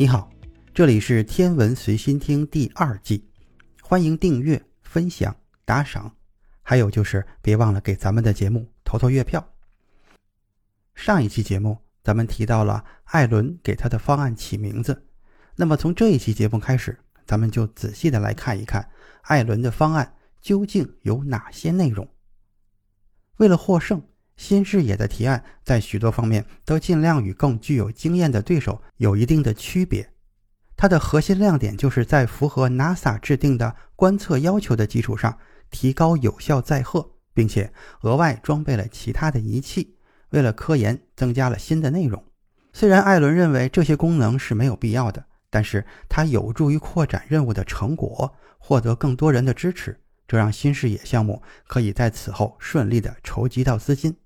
你好，这里是《天文随心听》第二季，欢迎订阅、分享、打赏，还有就是别忘了给咱们的节目投投月票。上一期节目咱们提到了艾伦给他的方案起名字，那么从这一期节目开始，咱们就仔细的来看一看艾伦的方案究竟有哪些内容。为了获胜。新视野的提案在许多方面都尽量与更具有经验的对手有一定的区别。它的核心亮点就是在符合 NASA 制定的观测要求的基础上，提高有效载荷，并且额外装备了其他的仪器，为了科研增加了新的内容。虽然艾伦认为这些功能是没有必要的，但是它有助于扩展任务的成果，获得更多人的支持，这让新视野项目可以在此后顺利地筹集到资金。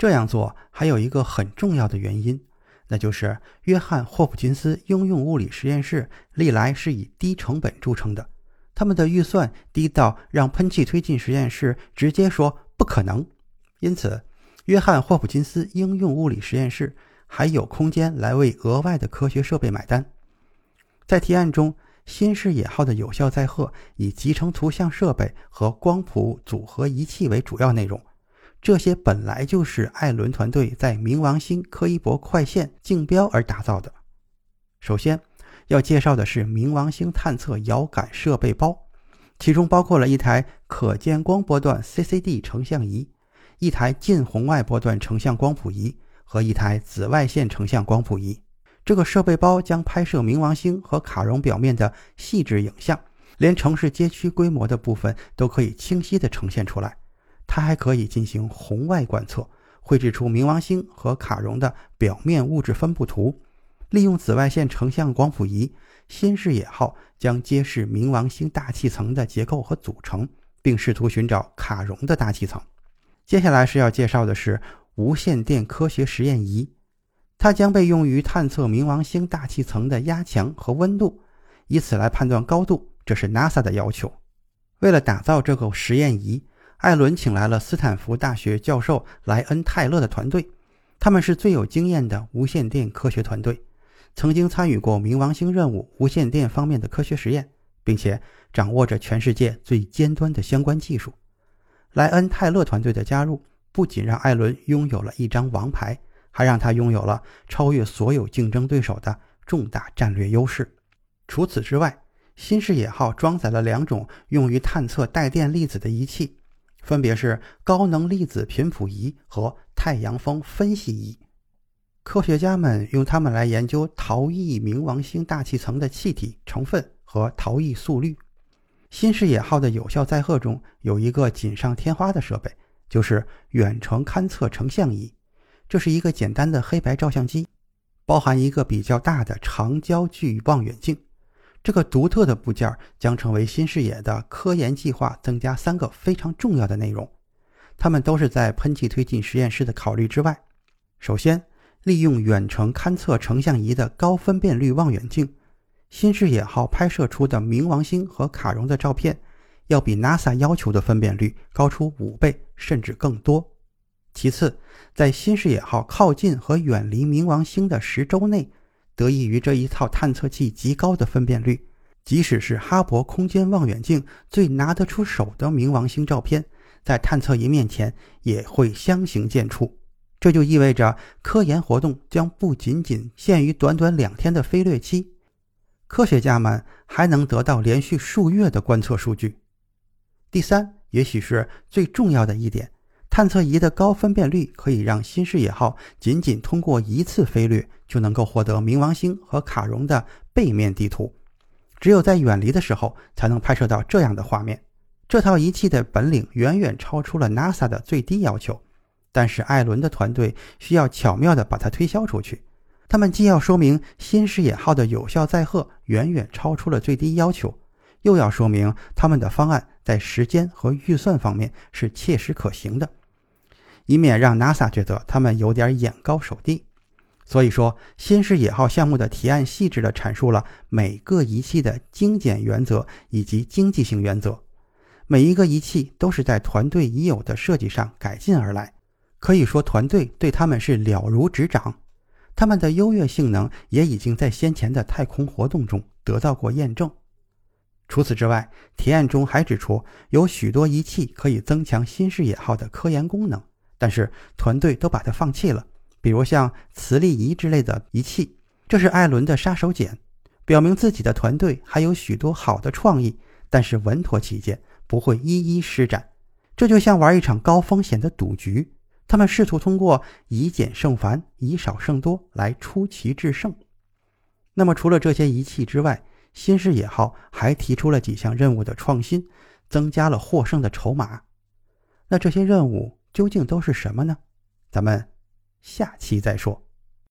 这样做还有一个很重要的原因，那就是约翰霍普金斯应用物理实验室历来是以低成本著称的，他们的预算低到让喷气推进实验室直接说不可能。因此，约翰霍普金斯应用物理实验室还有空间来为额外的科学设备买单。在提案中，新视野号的有效载荷以集成图像设备和光谱组合仪器为主要内容。这些本来就是艾伦团队在冥王星柯伊伯快线竞标而打造的。首先要介绍的是冥王星探测遥感设备包，其中包括了一台可见光波段 CCD 成像仪、一台近红外波段成像光谱仪和一台紫外线成像光谱仪。这个设备包将拍摄冥王星和卡戎表面的细致影像，连城市街区规模的部分都可以清晰地呈现出来。它还可以进行红外观测，绘制出冥王星和卡戎的表面物质分布图。利用紫外线成像光谱仪，新视野号将揭示冥王星大气层的结构和组成，并试图寻找卡戎的大气层。接下来是要介绍的是无线电科学实验仪，它将被用于探测冥王星大气层的压强和温度，以此来判断高度。这是 NASA 的要求。为了打造这个实验仪。艾伦请来了斯坦福大学教授莱恩·泰勒的团队，他们是最有经验的无线电科学团队，曾经参与过冥王星任务无线电方面的科学实验，并且掌握着全世界最尖端的相关技术。莱恩·泰勒团队的加入，不仅让艾伦拥有了一张王牌，还让他拥有了超越所有竞争对手的重大战略优势。除此之外，新视野号装载了两种用于探测带电粒子的仪器。分别是高能粒子频谱仪和太阳风分析仪。科学家们用它们来研究逃逸冥王星大气层的气体成分和逃逸速率。新视野号的有效载荷中有一个锦上添花的设备，就是远程勘测成像仪。这是一个简单的黑白照相机，包含一个比较大的长焦距望远镜。这个独特的部件将成为新视野的科研计划增加三个非常重要的内容，它们都是在喷气推进实验室的考虑之外。首先，利用远程勘测成像仪的高分辨率望远镜，新视野号拍摄出的冥王星和卡戎的照片，要比 NASA 要求的分辨率高出五倍甚至更多。其次，在新视野号靠近和远离冥王星的十周内。得益于这一套探测器极高的分辨率，即使是哈勃空间望远镜最拿得出手的冥王星照片，在探测仪面前也会相形见绌。这就意味着科研活动将不仅仅限于短短两天的飞掠期，科学家们还能得到连续数月的观测数据。第三，也许是最重要的一点。探测仪的高分辨率可以让新视野号仅仅通过一次飞掠就能够获得冥王星和卡戎的背面地图，只有在远离的时候才能拍摄到这样的画面。这套仪器的本领远远超出了 NASA 的最低要求，但是艾伦的团队需要巧妙地把它推销出去。他们既要说明新视野号的有效载荷远远超出了最低要求，又要说明他们的方案在时间和预算方面是切实可行的，以免让 NASA 觉得他们有点眼高手低。所以说，新视野号项目的提案细致地阐述了每个仪器的精简原则以及经济性原则。每一个仪器都是在团队已有的设计上改进而来，可以说团队对他们是了如指掌。他们的优越性能也已经在先前的太空活动中得到过验证。除此之外，提案中还指出，有许多仪器可以增强新视野号的科研功能，但是团队都把它放弃了。比如像磁力仪之类的仪器，这是艾伦的杀手锏，表明自己的团队还有许多好的创意，但是稳妥起见，不会一一施展。这就像玩一场高风险的赌局。他们试图通过以简胜繁、以少胜多来出奇制胜。那么，除了这些仪器之外，新视野号还提出了几项任务的创新，增加了获胜的筹码。那这些任务究竟都是什么呢？咱们下期再说。